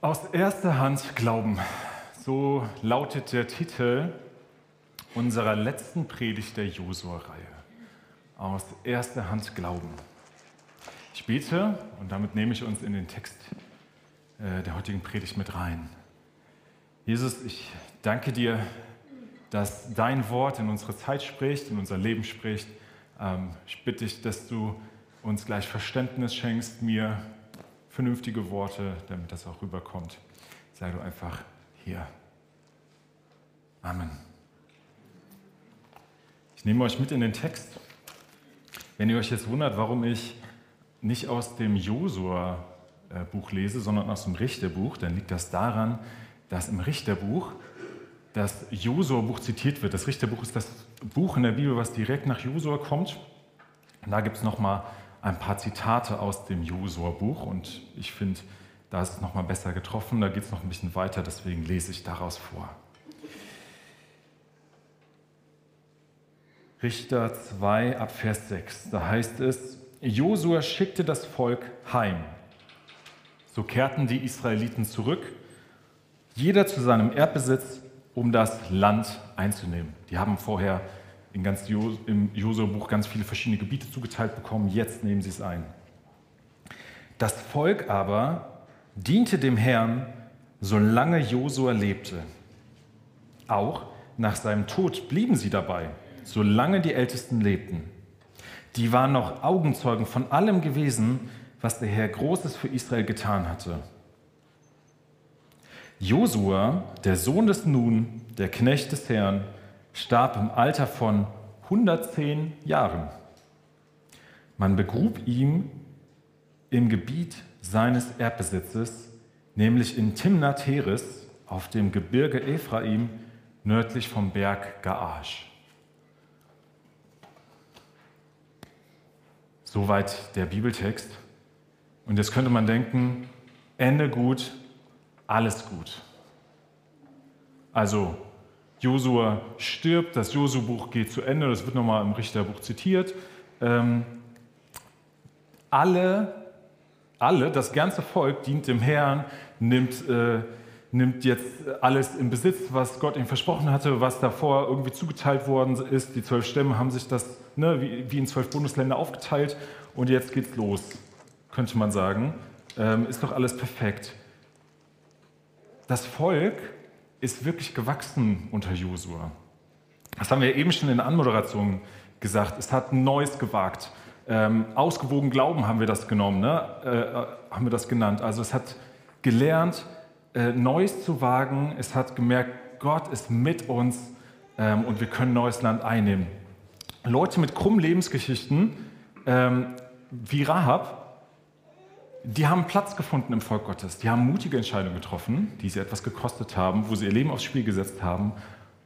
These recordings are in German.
Aus erster Hand glauben. So lautet der Titel unserer letzten Predigt der Josua-Reihe. Aus erster Hand glauben. Ich bete und damit nehme ich uns in den Text äh, der heutigen Predigt mit rein. Jesus, ich danke dir, dass dein Wort in unsere Zeit spricht, in unser Leben spricht. Ähm, ich bitte dich, dass du uns gleich Verständnis schenkst, mir vernünftige Worte, damit das auch rüberkommt. Sei du einfach hier. Amen. Ich nehme euch mit in den Text. Wenn ihr euch jetzt wundert, warum ich nicht aus dem Josua-Buch lese, sondern aus dem Richterbuch, dann liegt das daran, dass im Richterbuch das Josua-Buch zitiert wird. Das Richterbuch ist das Buch in der Bibel, was direkt nach Josua kommt. Und da gibt es nochmal ein paar Zitate aus dem Josua-Buch und ich finde, da ist es nochmal besser getroffen, da geht es noch ein bisschen weiter, deswegen lese ich daraus vor. Richter 2 ab Vers 6, da heißt es, Josua schickte das Volk heim. So kehrten die Israeliten zurück, jeder zu seinem Erbbesitz, um das Land einzunehmen. Die haben vorher in ganz jo im Josua-Buch ganz viele verschiedene Gebiete zugeteilt bekommen. Jetzt nehmen sie es ein. Das Volk aber diente dem Herrn, solange Josua lebte. Auch nach seinem Tod blieben sie dabei, solange die Ältesten lebten. Die waren noch Augenzeugen von allem gewesen, was der Herr Großes für Israel getan hatte. Josua, der Sohn des Nun, der Knecht des Herrn, starb im Alter von 110 Jahren. Man begrub ihn im Gebiet seines Erbbesitzes, nämlich in Timnath Heres auf dem Gebirge Ephraim nördlich vom Berg Gaash. Soweit der Bibeltext. Und jetzt könnte man denken, Ende gut, alles gut. Also Josua stirbt, das Josu-Buch geht zu Ende, das wird nochmal im Richterbuch zitiert. Ähm, alle, alle, das ganze Volk dient dem Herrn, nimmt, äh, nimmt jetzt alles in Besitz, was Gott ihm versprochen hatte, was davor irgendwie zugeteilt worden ist. Die zwölf Stämme haben sich das ne, wie, wie, in zwölf Bundesländer aufgeteilt und jetzt geht's los, könnte man sagen. Ähm, ist doch alles perfekt. Das Volk ist wirklich gewachsen unter Josua. Das haben wir eben schon in der Anmoderation gesagt. Es hat Neues gewagt. Ähm, ausgewogen Glauben haben wir das genommen, ne? äh, haben wir das genannt. Also es hat gelernt, äh, Neues zu wagen. Es hat gemerkt, Gott ist mit uns ähm, und wir können neues Land einnehmen. Leute mit krummen Lebensgeschichten ähm, wie Rahab die haben Platz gefunden im Volk Gottes. Die haben mutige Entscheidungen getroffen, die sie etwas gekostet haben, wo sie ihr Leben aufs Spiel gesetzt haben.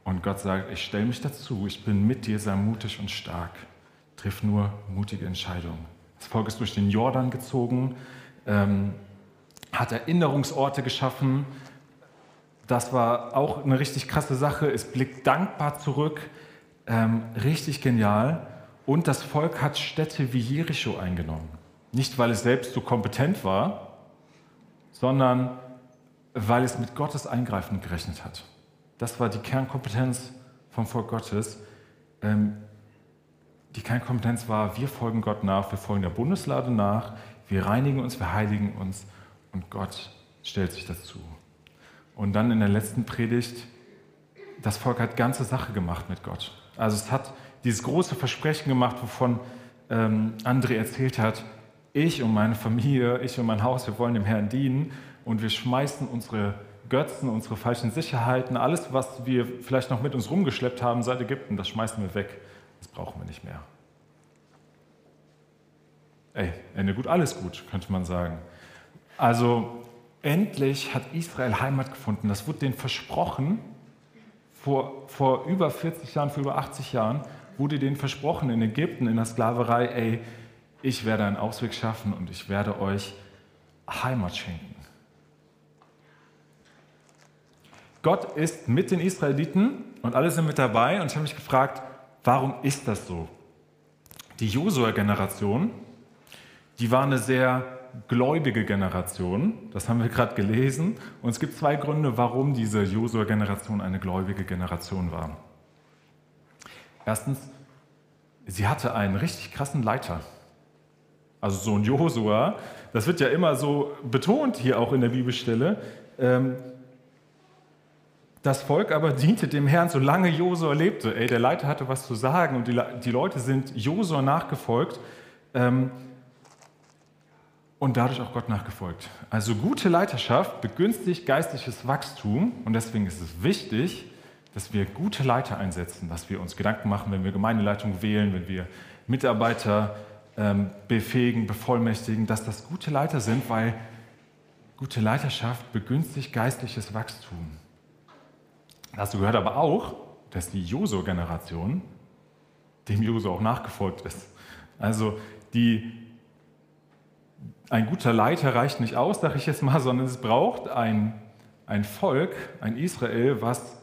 Und Gott sagt, ich stelle mich dazu, ich bin mit dir, sei mutig und stark. Triff nur mutige Entscheidungen. Das Volk ist durch den Jordan gezogen, ähm, hat Erinnerungsorte geschaffen. Das war auch eine richtig krasse Sache. Es blickt dankbar zurück. Ähm, richtig genial. Und das Volk hat Städte wie Jericho eingenommen. Nicht, weil es selbst so kompetent war, sondern weil es mit Gottes Eingreifen gerechnet hat. Das war die Kernkompetenz vom Volk Gottes. Ähm, die Kernkompetenz war, wir folgen Gott nach, wir folgen der Bundeslade nach, wir reinigen uns, wir heiligen uns und Gott stellt sich dazu. Und dann in der letzten Predigt, das Volk hat ganze Sache gemacht mit Gott. Also es hat dieses große Versprechen gemacht, wovon ähm, André erzählt hat, ich und meine Familie, ich und mein Haus, wir wollen dem Herrn dienen und wir schmeißen unsere Götzen, unsere falschen Sicherheiten, alles, was wir vielleicht noch mit uns rumgeschleppt haben seit Ägypten, das schmeißen wir weg. Das brauchen wir nicht mehr. Ey, Ende gut, alles gut, könnte man sagen. Also endlich hat Israel Heimat gefunden. Das wurde denen versprochen. Vor, vor über 40 Jahren, vor über 80 Jahren wurde denen versprochen in Ägypten, in der Sklaverei, ey, ich werde einen Ausweg schaffen und ich werde euch Heimat schenken. Gott ist mit den Israeliten und alle sind mit dabei und ich habe mich gefragt, warum ist das so? Die Josua-Generation, die war eine sehr gläubige Generation. Das haben wir gerade gelesen. Und es gibt zwei Gründe, warum diese Josua-Generation eine gläubige Generation war. Erstens, sie hatte einen richtig krassen Leiter. Also so ein Josua, das wird ja immer so betont hier auch in der Bibelstelle. Ähm, das Volk aber diente dem Herrn, solange Josua lebte. Ey, der Leiter hatte was zu sagen und die, die Leute sind Josua nachgefolgt ähm, und dadurch auch Gott nachgefolgt. Also gute Leiterschaft begünstigt geistliches Wachstum und deswegen ist es wichtig, dass wir gute Leiter einsetzen, dass wir uns Gedanken machen, wenn wir Gemeindeleitung wählen, wenn wir Mitarbeiter ähm, befähigen, bevollmächtigen, dass das gute Leiter sind, weil gute Leiterschaft begünstigt geistliches Wachstum. Du gehört aber auch, dass die Joso-Generation dem Joso auch nachgefolgt ist. Also die, ein guter Leiter reicht nicht aus, sage ich jetzt mal, sondern es braucht ein, ein Volk, ein Israel, was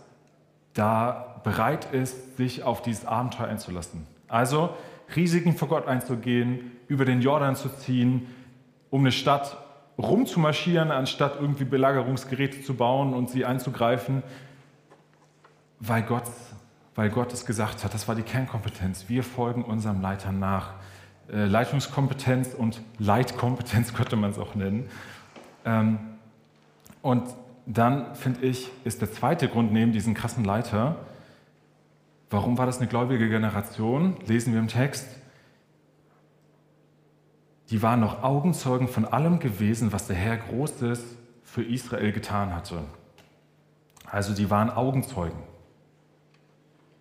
da bereit ist, sich auf dieses Abenteuer einzulassen. Also Risiken vor Gott einzugehen, über den Jordan zu ziehen, um eine Stadt rumzumarschieren, anstatt irgendwie Belagerungsgeräte zu bauen und sie einzugreifen weil Gott, weil Gott es gesagt hat. Das war die Kernkompetenz. Wir folgen unserem Leiter nach. Äh, Leitungskompetenz und Leitkompetenz könnte man es auch nennen. Ähm, und dann finde ich, ist der zweite Grund neben diesem krassen Leiter, warum war das eine gläubige Generation? Lesen wir im Text. Die waren noch Augenzeugen von allem gewesen, was der Herr Großes für Israel getan hatte. Also die waren Augenzeugen.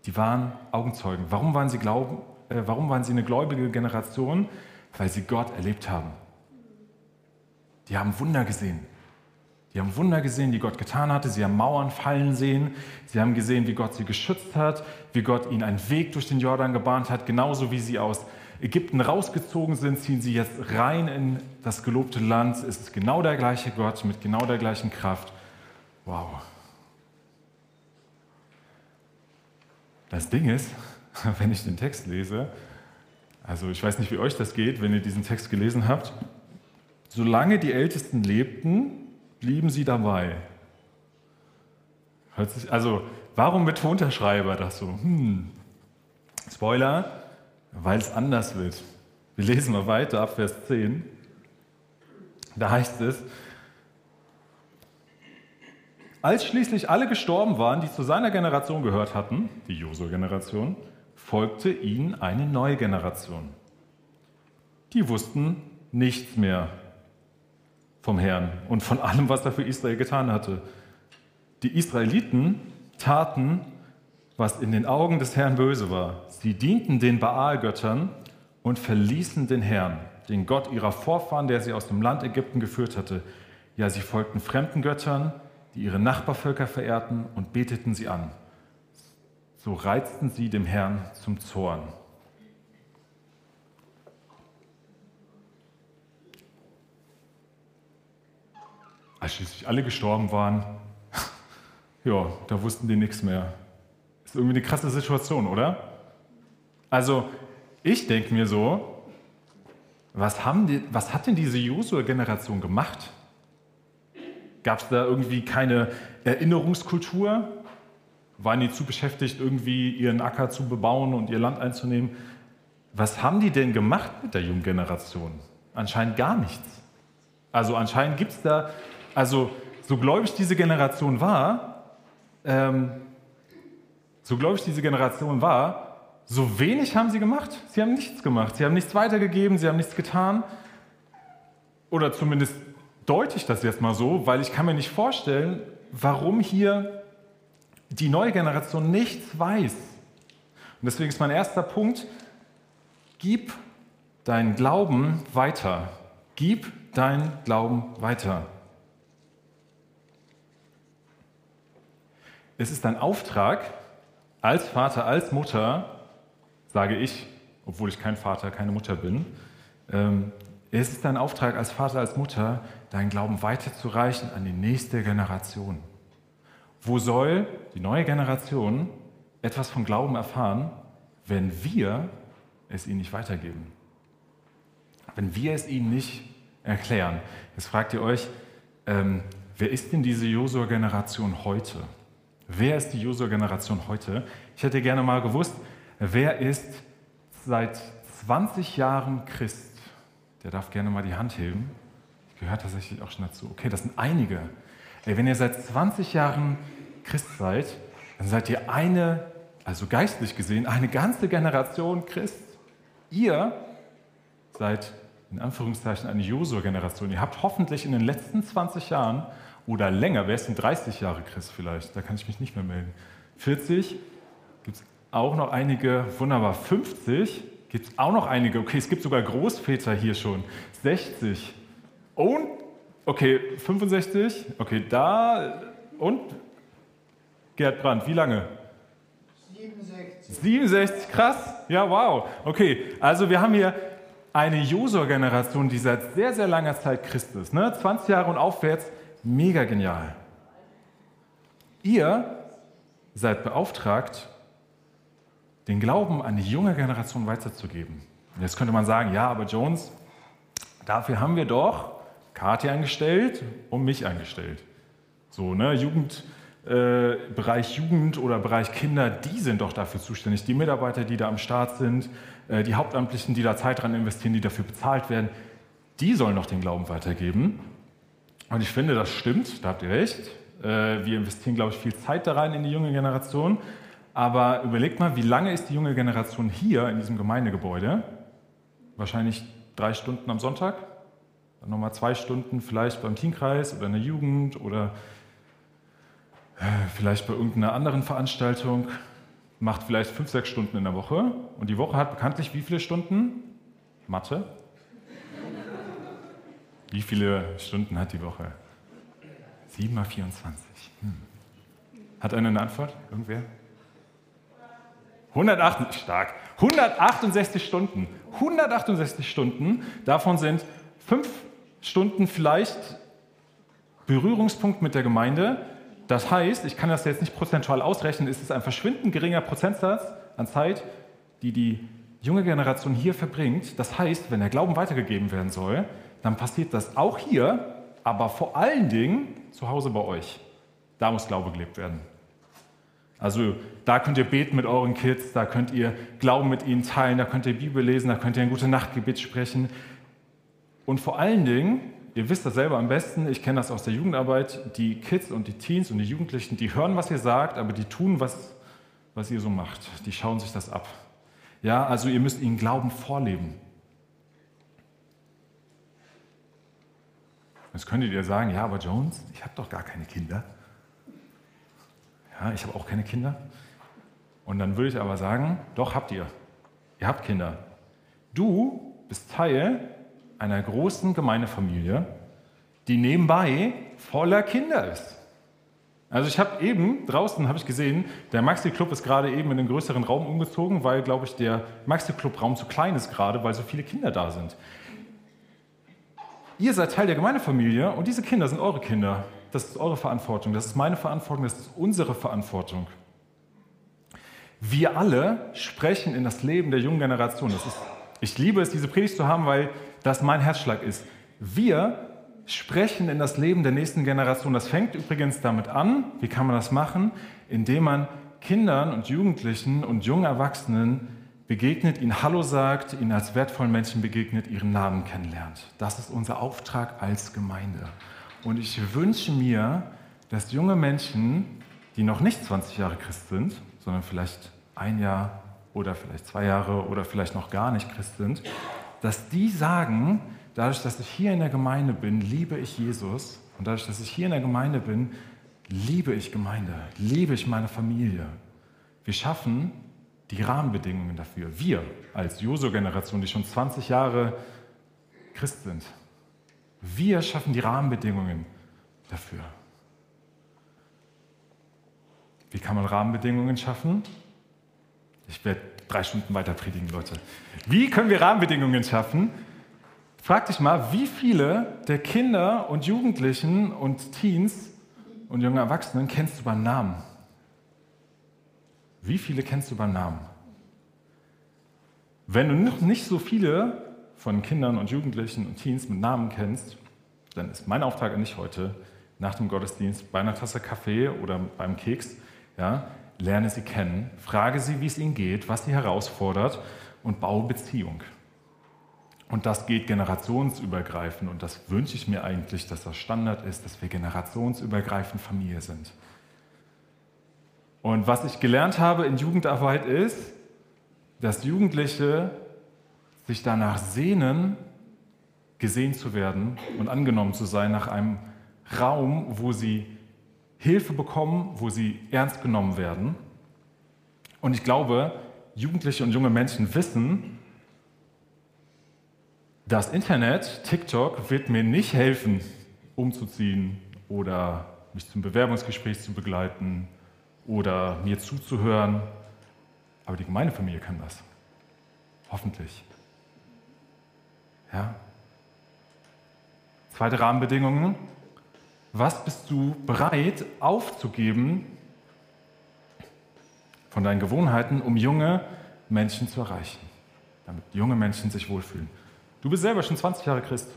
Die waren Augenzeugen. Warum waren sie, glauben, äh, warum waren sie eine gläubige Generation? Weil sie Gott erlebt haben. Die haben Wunder gesehen. Die haben Wunder gesehen, die Gott getan hatte. Sie haben Mauern fallen sehen. Sie haben gesehen, wie Gott sie geschützt hat, wie Gott ihnen einen Weg durch den Jordan gebahnt hat. Genauso wie sie aus Ägypten rausgezogen sind, ziehen sie jetzt rein in das gelobte Land. Es ist genau der gleiche Gott mit genau der gleichen Kraft. Wow. Das Ding ist, wenn ich den Text lese, also ich weiß nicht, wie euch das geht, wenn ihr diesen Text gelesen habt, solange die Ältesten lebten, blieben sie dabei. also warum betont der Schreiber das so? Hm. Spoiler, weil es anders wird. Wir lesen mal weiter ab Vers 10. Da heißt es, als schließlich alle gestorben waren, die zu seiner Generation gehört hatten, die Josua-Generation, folgte ihnen eine neue Generation. Die wussten nichts mehr vom Herrn und von allem, was er für Israel getan hatte. Die Israeliten taten, was in den Augen des Herrn böse war. Sie dienten den Baal-Göttern und verließen den Herrn, den Gott ihrer Vorfahren, der sie aus dem Land Ägypten geführt hatte. Ja, sie folgten fremden Göttern, die ihre Nachbarvölker verehrten und beteten sie an. So reizten sie dem Herrn zum Zorn. Als schließlich alle gestorben waren, ja, da wussten die nichts mehr. Ist irgendwie eine krasse Situation, oder? Also, ich denke mir so, was, haben die, was hat denn diese Josua-Generation gemacht? Gab es da irgendwie keine Erinnerungskultur? Waren die zu beschäftigt, irgendwie ihren Acker zu bebauen und ihr Land einzunehmen? Was haben die denn gemacht mit der jungen Generation? Anscheinend gar nichts. Also anscheinend gibt es da, also so gläubig diese Generation war, ähm, so gläubig diese Generation war, so wenig haben sie gemacht. Sie haben nichts gemacht. Sie haben nichts weitergegeben, sie haben nichts getan. Oder zumindest deute ich das jetzt mal so, weil ich kann mir nicht vorstellen, warum hier die neue Generation nichts weiß. Und deswegen ist mein erster Punkt, gib deinen Glauben weiter. Gib deinen Glauben weiter. Es ist ein Auftrag, als Vater, als Mutter, sage ich, obwohl ich kein Vater, keine Mutter bin, ähm, es ist dein Auftrag als Vater, als Mutter, deinen Glauben weiterzureichen an die nächste Generation. Wo soll die neue Generation etwas vom Glauben erfahren, wenn wir es ihnen nicht weitergeben? Wenn wir es ihnen nicht erklären. Jetzt fragt ihr euch, ähm, wer ist denn diese Josua-Generation heute? Wer ist die Josua-Generation heute? Ich hätte gerne mal gewusst, wer ist seit 20 Jahren Christ? Der darf gerne mal die Hand heben. Ich gehöre tatsächlich auch schon dazu. Okay, das sind einige. Ey, wenn ihr seit 20 Jahren Christ seid, dann seid ihr eine, also geistlich gesehen, eine ganze Generation Christ. Ihr seid in Anführungszeichen eine Josua-Generation. Ihr habt hoffentlich in den letzten 20 Jahren oder länger, wer ist denn 30 Jahre Christ vielleicht? Da kann ich mich nicht mehr melden. 40 gibt es auch noch einige, wunderbar. 50 gibt es auch noch einige. Okay, es gibt sogar Großväter hier schon. 60 und, okay, 65, okay, da und Gerd Brandt, wie lange? 67. 67, krass. Ja, wow. Okay, also wir haben hier eine Josua-Generation, die seit sehr, sehr langer Zeit Christ ist. Ne? 20 Jahre und aufwärts, mega genial. Ihr seid beauftragt, den Glauben an die junge Generation weiterzugeben. Jetzt könnte man sagen, ja, aber Jones, dafür haben wir doch Kathi eingestellt und mich eingestellt. So, ne, Jugend, äh, Bereich Jugend oder Bereich Kinder, die sind doch dafür zuständig. Die Mitarbeiter, die da am Start sind, äh, die Hauptamtlichen, die da Zeit dran investieren, die dafür bezahlt werden, die sollen doch den Glauben weitergeben. Und ich finde, das stimmt, da habt ihr recht. Äh, wir investieren, glaube ich, viel Zeit da rein in die junge Generation. Aber überlegt mal, wie lange ist die junge Generation hier in diesem Gemeindegebäude? Wahrscheinlich drei Stunden am Sonntag, dann nochmal zwei Stunden vielleicht beim Teamkreis oder in der Jugend oder äh, vielleicht bei irgendeiner anderen Veranstaltung, macht vielleicht fünf, sechs Stunden in der Woche. Und die Woche hat bekanntlich wie viele Stunden? Mathe. Wie viele Stunden hat die Woche? 7 mal 24. Hm. Hat einer eine Antwort? Irgendwer? 168, stark. 168 Stunden. 168 Stunden. Davon sind fünf Stunden vielleicht Berührungspunkt mit der Gemeinde. Das heißt, ich kann das jetzt nicht prozentual ausrechnen, es ist ein verschwindend geringer Prozentsatz an Zeit, die die junge Generation hier verbringt. Das heißt, wenn der Glauben weitergegeben werden soll, dann passiert das auch hier, aber vor allen Dingen zu Hause bei euch. Da muss Glaube gelebt werden. Also da könnt ihr beten mit euren Kids, da könnt ihr Glauben mit ihnen teilen, da könnt ihr Bibel lesen, da könnt ihr ein gute Nachtgebet sprechen. Und vor allen Dingen, ihr wisst das selber am besten, ich kenne das aus der Jugendarbeit, die Kids und die Teens und die Jugendlichen, die hören, was ihr sagt, aber die tun, was, was ihr so macht. Die schauen sich das ab. Ja, also ihr müsst ihnen Glauben vorleben. Jetzt könntet ihr sagen, ja, aber Jones, ich habe doch gar keine Kinder. Ja, ich habe auch keine Kinder. Und dann würde ich aber sagen, doch habt ihr. Ihr habt Kinder. Du bist Teil einer großen Gemeindefamilie, die nebenbei voller Kinder ist. Also ich habe eben draußen habe ich gesehen, der Maxi Club ist gerade eben in den größeren Raum umgezogen, weil glaube ich der Maxi Club Raum zu klein ist gerade, weil so viele Kinder da sind. Ihr seid Teil der Gemeindefamilie und diese Kinder sind eure Kinder. Das ist eure Verantwortung, das ist meine Verantwortung, das ist unsere Verantwortung. Wir alle sprechen in das Leben der jungen Generation. Ist, ich liebe es, diese Predigt zu haben, weil das mein Herzschlag ist. Wir sprechen in das Leben der nächsten Generation. Das fängt übrigens damit an, wie kann man das machen? Indem man Kindern und Jugendlichen und jungen Erwachsenen begegnet, ihnen Hallo sagt, ihnen als wertvollen Menschen begegnet, ihren Namen kennenlernt. Das ist unser Auftrag als Gemeinde. Und ich wünsche mir, dass junge Menschen, die noch nicht 20 Jahre Christ sind, sondern vielleicht ein Jahr oder vielleicht zwei Jahre oder vielleicht noch gar nicht Christ sind, dass die sagen, dadurch, dass ich hier in der Gemeinde bin, liebe ich Jesus. Und dadurch, dass ich hier in der Gemeinde bin, liebe ich Gemeinde, liebe ich meine Familie. Wir schaffen die Rahmenbedingungen dafür. Wir als Joso-Generation, die schon 20 Jahre Christ sind, wir schaffen die Rahmenbedingungen dafür. Wie kann man Rahmenbedingungen schaffen? Ich werde drei Stunden weiter predigen, Leute. Wie können wir Rahmenbedingungen schaffen? Frag dich mal, wie viele der Kinder und Jugendlichen und Teens und junge Erwachsenen kennst du beim Namen? Wie viele kennst du beim Namen? Wenn du nicht so viele von Kindern und Jugendlichen und Teens mit Namen kennst, dann ist mein Auftrag an dich heute, nach dem Gottesdienst bei einer Tasse Kaffee oder beim Keks, ja, lerne sie kennen, frage sie, wie es ihnen geht, was sie herausfordert und baue Beziehung. Und das geht generationsübergreifend und das wünsche ich mir eigentlich, dass das Standard ist, dass wir generationsübergreifend Familie sind. Und was ich gelernt habe in Jugendarbeit ist, dass Jugendliche sich danach sehnen, gesehen zu werden und angenommen zu sein nach einem Raum, wo sie Hilfe bekommen, wo sie ernst genommen werden. Und ich glaube, Jugendliche und junge Menschen wissen, das Internet, TikTok, wird mir nicht helfen, umzuziehen oder mich zum Bewerbungsgespräch zu begleiten oder mir zuzuhören. Aber die Gemeindefamilie kann das. Hoffentlich. Ja? Zweite Rahmenbedingungen. Was bist du bereit aufzugeben von deinen Gewohnheiten, um junge Menschen zu erreichen, damit junge Menschen sich wohlfühlen? Du bist selber schon 20 Jahre Christ.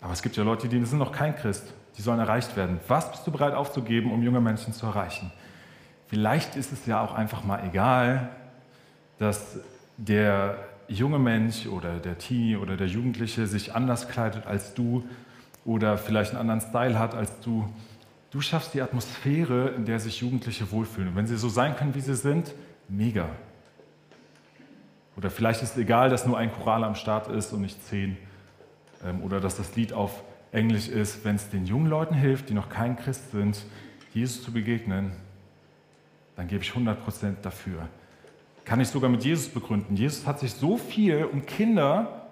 Aber es gibt ja Leute, die sind noch kein Christ. Die sollen erreicht werden. Was bist du bereit aufzugeben, um junge Menschen zu erreichen? Vielleicht ist es ja auch einfach mal egal, dass der junge Mensch oder der Teenie oder der Jugendliche sich anders kleidet als du oder vielleicht einen anderen Style hat als du. Du schaffst die Atmosphäre, in der sich Jugendliche wohlfühlen. Und wenn sie so sein können, wie sie sind, mega. Oder vielleicht ist es egal, dass nur ein Choral am Start ist und nicht zehn. Ähm, oder dass das Lied auf Englisch ist. Wenn es den jungen Leuten hilft, die noch kein Christ sind, Jesus zu begegnen, dann gebe ich 100% dafür. Kann ich sogar mit Jesus begründen. Jesus hat sich so viel um Kinder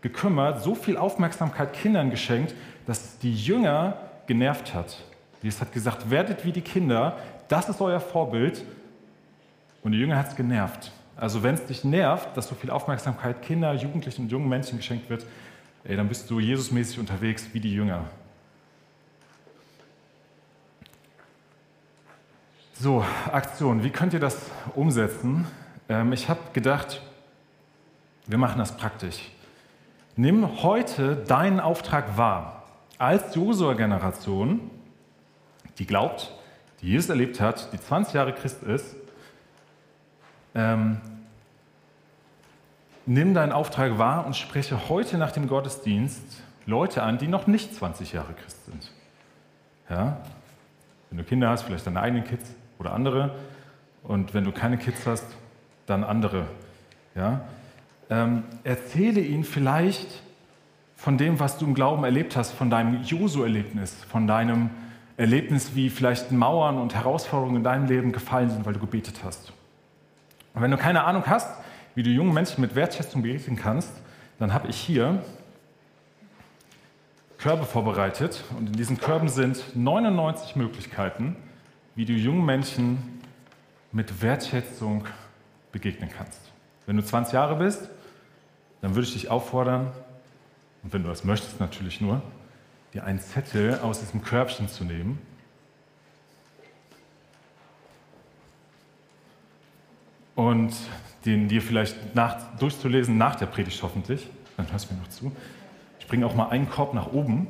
gekümmert, so viel Aufmerksamkeit Kindern geschenkt, dass die Jünger genervt hat. Jesus hat gesagt, werdet wie die Kinder, das ist euer Vorbild. Und die Jünger hat es genervt. Also wenn es dich nervt, dass so viel Aufmerksamkeit Kinder, Jugendlichen und jungen Menschen geschenkt wird, ey, dann bist du Jesusmäßig unterwegs wie die Jünger. So, Aktion. Wie könnt ihr das umsetzen? Ähm, ich habe gedacht, wir machen das praktisch. Nimm heute deinen Auftrag wahr. Als Josua-Generation, die glaubt, die Jesus erlebt hat, die 20 Jahre Christ ist, ähm, nimm deinen Auftrag wahr und spreche heute nach dem Gottesdienst Leute an, die noch nicht 20 Jahre Christ sind. Ja? Wenn du Kinder hast, vielleicht deine eigenen Kids oder andere. Und wenn du keine Kids hast, dann andere. Ja? Ähm, erzähle ihnen vielleicht von dem, was du im Glauben erlebt hast, von deinem Josu-Erlebnis, von deinem Erlebnis, wie vielleicht Mauern und Herausforderungen in deinem Leben gefallen sind, weil du gebetet hast. Und wenn du keine Ahnung hast, wie du jungen Menschen mit Wertschätzung begegnen kannst, dann habe ich hier Körbe vorbereitet und in diesen Körben sind 99 Möglichkeiten, wie du jungen Menschen mit Wertschätzung begegnen kannst. Wenn du 20 Jahre bist, dann würde ich dich auffordern, und wenn du das möchtest natürlich nur, dir einen Zettel aus diesem Körbchen zu nehmen und den dir vielleicht nach, durchzulesen nach der Predigt hoffentlich. Dann hörst du mir noch zu. Ich bringe auch mal einen Korb nach oben.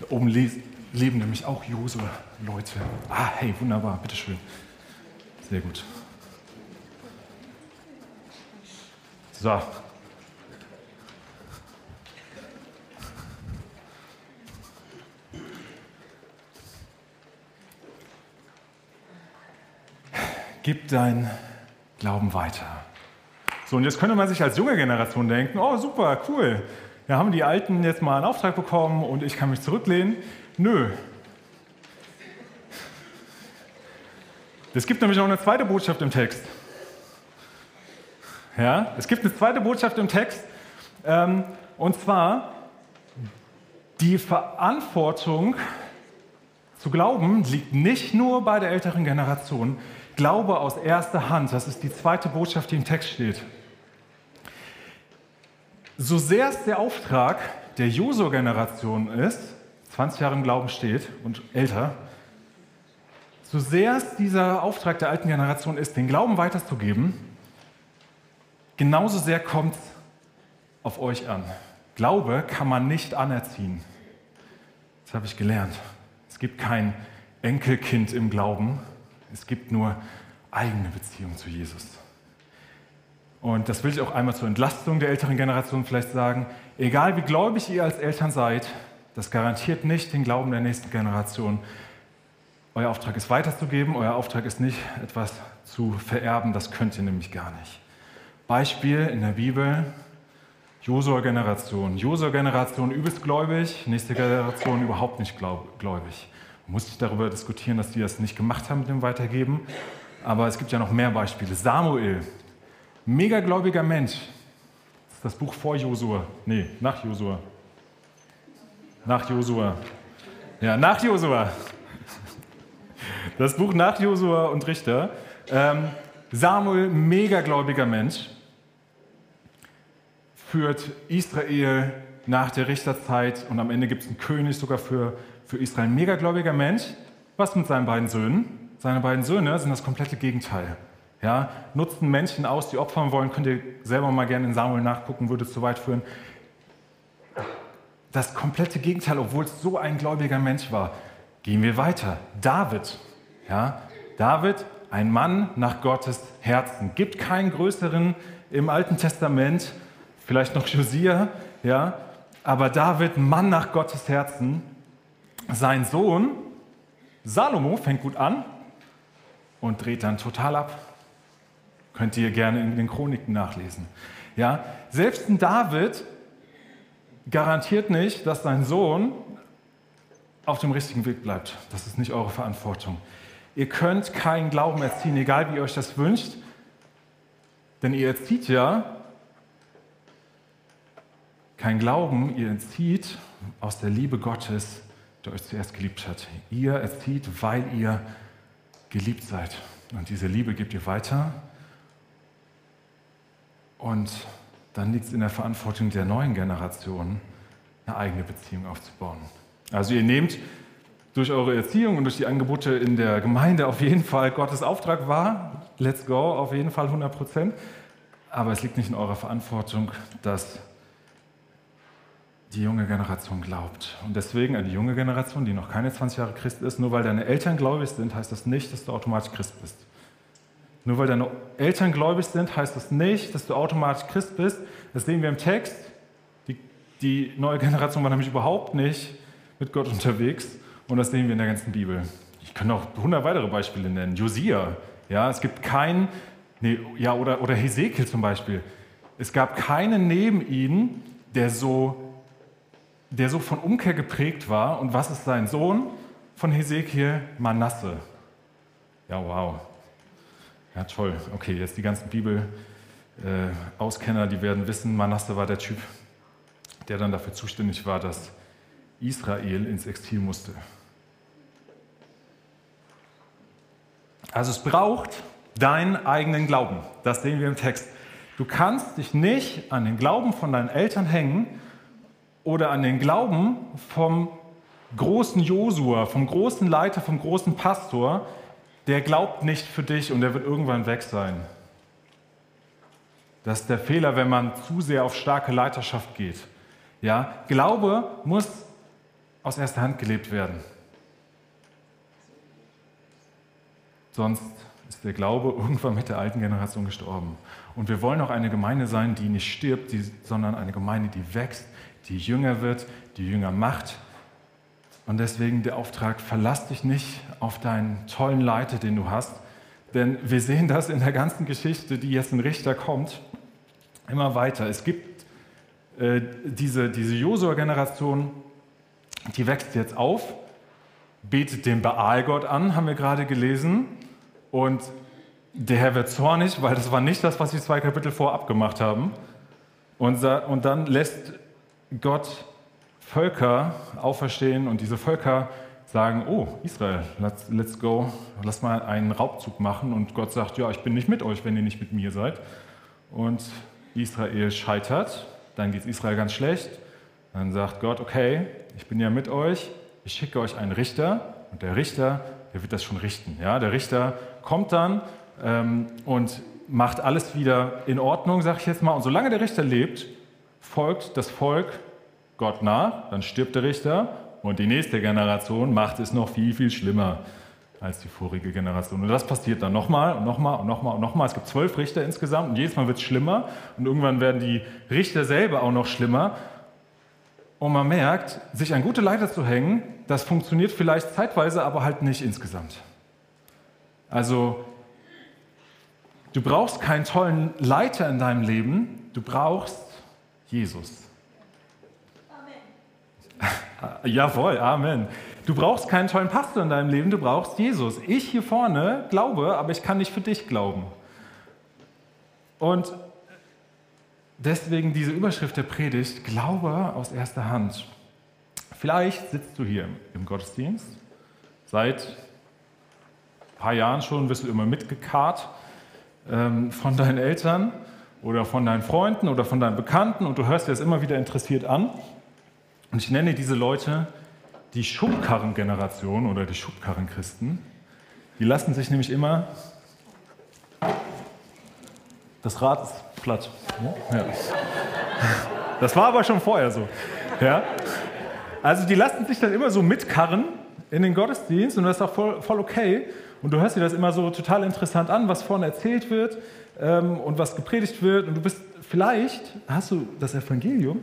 Da oben leben nämlich auch Josua-Leute. Ah, hey, wunderbar, bitteschön. Sehr gut. So. Gib dein Glauben weiter. So, und jetzt könnte man sich als junge Generation denken, oh super, cool. Ja, haben die Alten jetzt mal einen Auftrag bekommen und ich kann mich zurücklehnen? Nö. Es gibt nämlich noch eine zweite Botschaft im Text. Ja, es gibt eine zweite Botschaft im Text, ähm, und zwar die Verantwortung zu glauben liegt nicht nur bei der älteren Generation, Glaube aus erster Hand, das ist die zweite Botschaft, die im Text steht. So sehr es der Auftrag der Josua-Generation ist, 20 Jahre im Glauben steht und älter, so sehr es dieser Auftrag der alten Generation ist, den Glauben weiterzugeben, genauso sehr kommt es auf euch an. Glaube kann man nicht anerziehen. Das habe ich gelernt. Es gibt kein Enkelkind im Glauben. Es gibt nur eigene Beziehung zu Jesus. Und das will ich auch einmal zur Entlastung der älteren Generation vielleicht sagen. Egal wie gläubig ihr als Eltern seid, das garantiert nicht den Glauben der nächsten Generation. Euer Auftrag ist weiterzugeben, euer Auftrag ist nicht etwas zu vererben, das könnt ihr nämlich gar nicht. Beispiel in der Bibel, Josua-Generation. Josua-Generation übelst gläubig, nächste Generation überhaupt nicht gläubig. Muss nicht darüber diskutieren, dass die das nicht gemacht haben mit dem Weitergeben, aber es gibt ja noch mehr Beispiele. Samuel, mega gläubiger Mensch. Das ist das Buch vor Josua. Nee, nach Josua. Nach Josua. Ja, nach Josua. Das Buch nach Josua und Richter. Ähm, Samuel, mega gläubiger Mensch, führt Israel nach der Richterzeit und am Ende gibt es einen König sogar für, für Israel. Mega gläubiger Mensch. Was mit seinen beiden Söhnen? Seine beiden Söhne sind das komplette Gegenteil. Ja, nutzen Menschen aus, die opfern wollen. Könnt ihr selber mal gerne in Samuel nachgucken, würde es zu weit führen das komplette Gegenteil, obwohl es so ein gläubiger Mensch war. Gehen wir weiter. David, ja, David, ein Mann nach Gottes Herzen. Gibt keinen größeren im Alten Testament, vielleicht noch Josia, ja, aber David, Mann nach Gottes Herzen. Sein Sohn Salomo fängt gut an und dreht dann total ab. Könnt ihr gerne in den Chroniken nachlesen. Ja, selbst ein David garantiert nicht, dass dein Sohn auf dem richtigen Weg bleibt. Das ist nicht eure Verantwortung. Ihr könnt keinen Glauben erziehen, egal wie ihr euch das wünscht, denn ihr erzieht ja kein Glauben, ihr entzieht aus der Liebe Gottes, der euch zuerst geliebt hat. Ihr erzieht, weil ihr geliebt seid. Und diese Liebe gebt ihr weiter. Und dann liegt es in der Verantwortung der neuen Generation, eine eigene Beziehung aufzubauen. Also ihr nehmt durch eure Erziehung und durch die Angebote in der Gemeinde auf jeden Fall Gottes Auftrag wahr. Let's go, auf jeden Fall 100 Prozent. Aber es liegt nicht in eurer Verantwortung, dass die junge Generation glaubt. Und deswegen an die junge Generation, die noch keine 20 Jahre Christ ist, nur weil deine Eltern gläubig sind, heißt das nicht, dass du automatisch Christ bist. Nur weil deine Eltern gläubig sind, heißt das nicht, dass du automatisch Christ bist. Das sehen wir im Text. Die, die neue Generation war nämlich überhaupt nicht mit Gott unterwegs. Und das sehen wir in der ganzen Bibel. Ich kann noch 100 weitere Beispiele nennen. Josia. Ja, es gibt keinen, nee, ja, oder, oder Hesekiel zum Beispiel. Es gab keinen neben ihnen, der so, der so von Umkehr geprägt war. Und was ist sein Sohn von Hesekiel? Manasse. Ja, wow. Ja, toll. Okay, jetzt die ganzen Bibel-Auskenner, die werden wissen, Manasse war der Typ, der dann dafür zuständig war, dass Israel ins Exil musste. Also es braucht deinen eigenen Glauben. Das sehen wir im Text. Du kannst dich nicht an den Glauben von deinen Eltern hängen oder an den Glauben vom großen Josua, vom großen Leiter, vom großen Pastor, der glaubt nicht für dich und der wird irgendwann weg sein. Das ist der Fehler, wenn man zu sehr auf starke Leiterschaft geht. Ja, Glaube muss aus erster Hand gelebt werden. Sonst ist der Glaube irgendwann mit der alten Generation gestorben. Und wir wollen auch eine Gemeinde sein, die nicht stirbt, die, sondern eine Gemeinde, die wächst, die jünger wird, die jünger macht, und deswegen der Auftrag, verlass dich nicht auf deinen tollen Leiter, den du hast. Denn wir sehen das in der ganzen Geschichte, die jetzt in Richter kommt, immer weiter. Es gibt äh, diese, diese Josua-Generation, die wächst jetzt auf, betet den Baal-Gott an, haben wir gerade gelesen. Und der Herr wird zornig, weil das war nicht das, was die zwei Kapitel vorab gemacht haben. Und, und dann lässt Gott Völker auferstehen und diese Völker sagen, oh, Israel, let's, let's go, lass mal einen Raubzug machen. Und Gott sagt, ja, ich bin nicht mit euch, wenn ihr nicht mit mir seid. Und Israel scheitert, dann geht es Israel ganz schlecht. Dann sagt Gott, okay, ich bin ja mit euch, ich schicke euch einen Richter und der Richter, der wird das schon richten. Ja? Der Richter kommt dann ähm, und macht alles wieder in Ordnung, sag ich jetzt mal. Und solange der Richter lebt, folgt das Volk Gott nach, dann stirbt der Richter und die nächste Generation macht es noch viel, viel schlimmer als die vorige Generation. Und das passiert dann nochmal und nochmal und nochmal und nochmal. Es gibt zwölf Richter insgesamt und jedes Mal wird es schlimmer und irgendwann werden die Richter selber auch noch schlimmer. Und man merkt, sich an gute Leiter zu hängen, das funktioniert vielleicht zeitweise, aber halt nicht insgesamt. Also, du brauchst keinen tollen Leiter in deinem Leben, du brauchst Jesus. Amen. Jawohl, Amen. Du brauchst keinen tollen Pastor in deinem Leben, du brauchst Jesus. Ich hier vorne glaube, aber ich kann nicht für dich glauben. Und deswegen diese Überschrift der Predigt, Glaube aus erster Hand. Vielleicht sitzt du hier im Gottesdienst, seit ein paar Jahren schon wirst du immer mitgekarrt ähm, von deinen Eltern oder von deinen Freunden oder von deinen Bekannten und du hörst dir das immer wieder interessiert an. Und ich nenne diese Leute die Schubkarrengeneration oder die Schubkarrenchristen, die lassen sich nämlich immer. Das Rad ist platt. Ja. Das war aber schon vorher so. Ja. Also die lassen sich dann immer so mitkarren in den Gottesdienst und das ist auch voll, voll okay. Und du hörst dir das immer so total interessant an, was vorne erzählt wird ähm, und was gepredigt wird. Und du bist vielleicht, hast du das Evangelium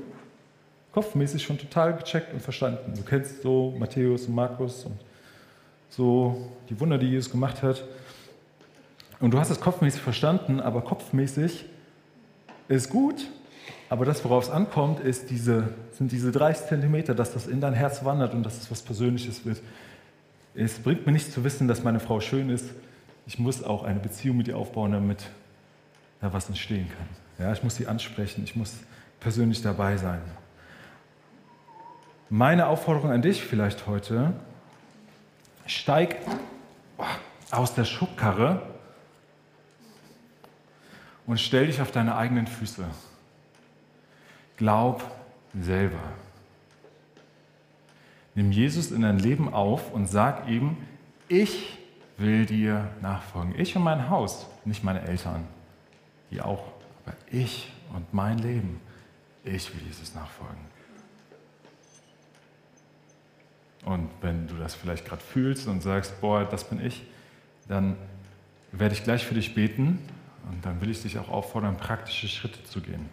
kopfmäßig schon total gecheckt und verstanden. Du kennst so Matthäus und Markus und so die Wunder, die Jesus gemacht hat. Und du hast es kopfmäßig verstanden, aber kopfmäßig ist gut. Aber das, worauf es ankommt, ist diese, sind diese 30 Zentimeter, dass das in dein Herz wandert und dass es was Persönliches wird. Es bringt mir nichts zu wissen, dass meine Frau schön ist. Ich muss auch eine Beziehung mit ihr aufbauen, damit da was entstehen kann. Ja, ich muss sie ansprechen, ich muss persönlich dabei sein. Meine Aufforderung an dich vielleicht heute, steig aus der Schubkarre und stell dich auf deine eigenen Füße. Glaub selber. Nimm Jesus in dein Leben auf und sag ihm, ich will dir nachfolgen. Ich und mein Haus, nicht meine Eltern, die auch, aber ich und mein Leben, ich will Jesus nachfolgen. Und wenn du das vielleicht gerade fühlst und sagst, boah, das bin ich, dann werde ich gleich für dich beten und dann will ich dich auch auffordern, praktische Schritte zu gehen.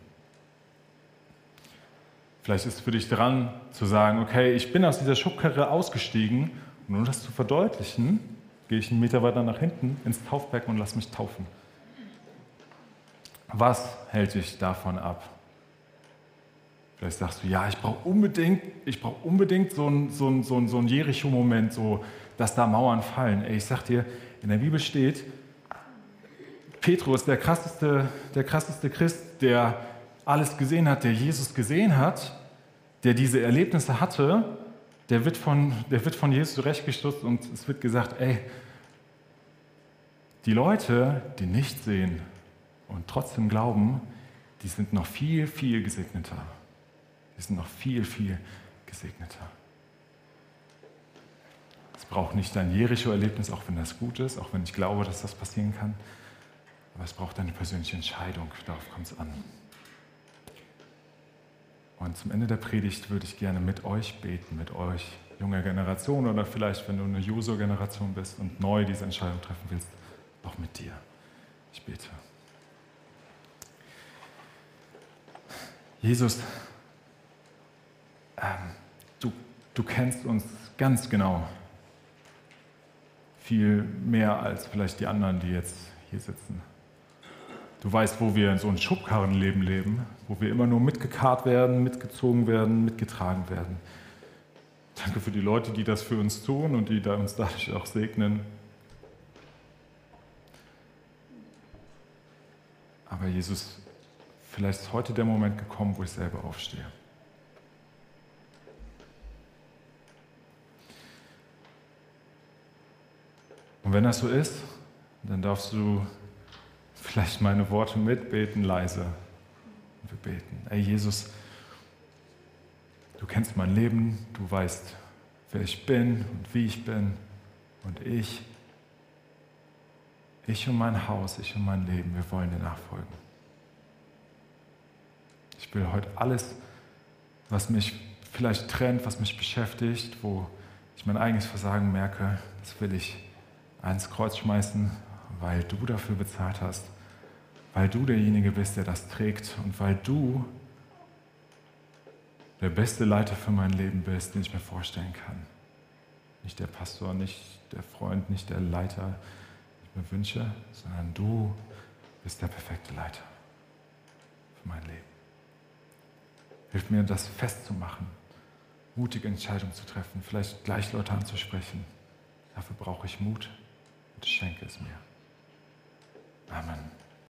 Vielleicht ist es für dich dran zu sagen, okay, ich bin aus dieser Schubkarre ausgestiegen und um das zu verdeutlichen, gehe ich einen Meter weiter nach hinten ins Taufbecken und lass mich taufen. Was hält dich davon ab? Vielleicht sagst du, ja, ich brauche unbedingt, ich brauch unbedingt so einen so ein, so ein, so ein Jericho-Moment, so, dass da Mauern fallen. Ey, ich sag dir, in der Bibel steht, Petrus, der krasseste, der krasseste Christ, der alles gesehen hat, der Jesus gesehen hat, der diese Erlebnisse hatte, der wird von, der wird von Jesus zurechtgestutzt und es wird gesagt, ey, die Leute, die nicht sehen und trotzdem glauben, die sind noch viel, viel gesegneter. Wir sind noch viel, viel gesegneter. Es braucht nicht dein Jericho-Erlebnis, auch wenn das gut ist, auch wenn ich glaube, dass das passieren kann. Aber es braucht eine persönliche Entscheidung. Darauf kommt es an. Und zum Ende der Predigt würde ich gerne mit euch beten, mit euch, junger Generation oder vielleicht, wenn du eine Juso-Generation bist und neu diese Entscheidung treffen willst, auch mit dir. Ich bete. Jesus, ähm, du, du kennst uns ganz genau. Viel mehr als vielleicht die anderen, die jetzt hier sitzen. Du weißt, wo wir in so einem Schubkarrenleben leben, wo wir immer nur mitgekarrt werden, mitgezogen werden, mitgetragen werden. Danke für die Leute, die das für uns tun und die uns dadurch auch segnen. Aber Jesus, vielleicht ist heute der Moment gekommen, wo ich selber aufstehe. Und wenn das so ist, dann darfst du vielleicht meine Worte mitbeten, leise. Wir beten. Ey Jesus, du kennst mein Leben, du weißt, wer ich bin und wie ich bin. Und ich, ich und mein Haus, ich und mein Leben, wir wollen dir nachfolgen. Ich will heute alles, was mich vielleicht trennt, was mich beschäftigt, wo ich mein eigenes Versagen merke, das will ich ans Kreuz schmeißen, weil du dafür bezahlt hast, weil du derjenige bist, der das trägt und weil du der beste Leiter für mein Leben bist, den ich mir vorstellen kann. Nicht der Pastor, nicht der Freund, nicht der Leiter, den ich mir wünsche, sondern du bist der perfekte Leiter für mein Leben. Hilf mir, das festzumachen, mutige Entscheidungen zu treffen, vielleicht gleich Leute anzusprechen. Dafür brauche ich Mut und schenke es mir. Amen.